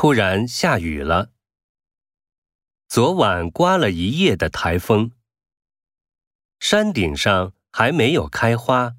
突然下雨了。昨晚刮了一夜的台风。山顶上还没有开花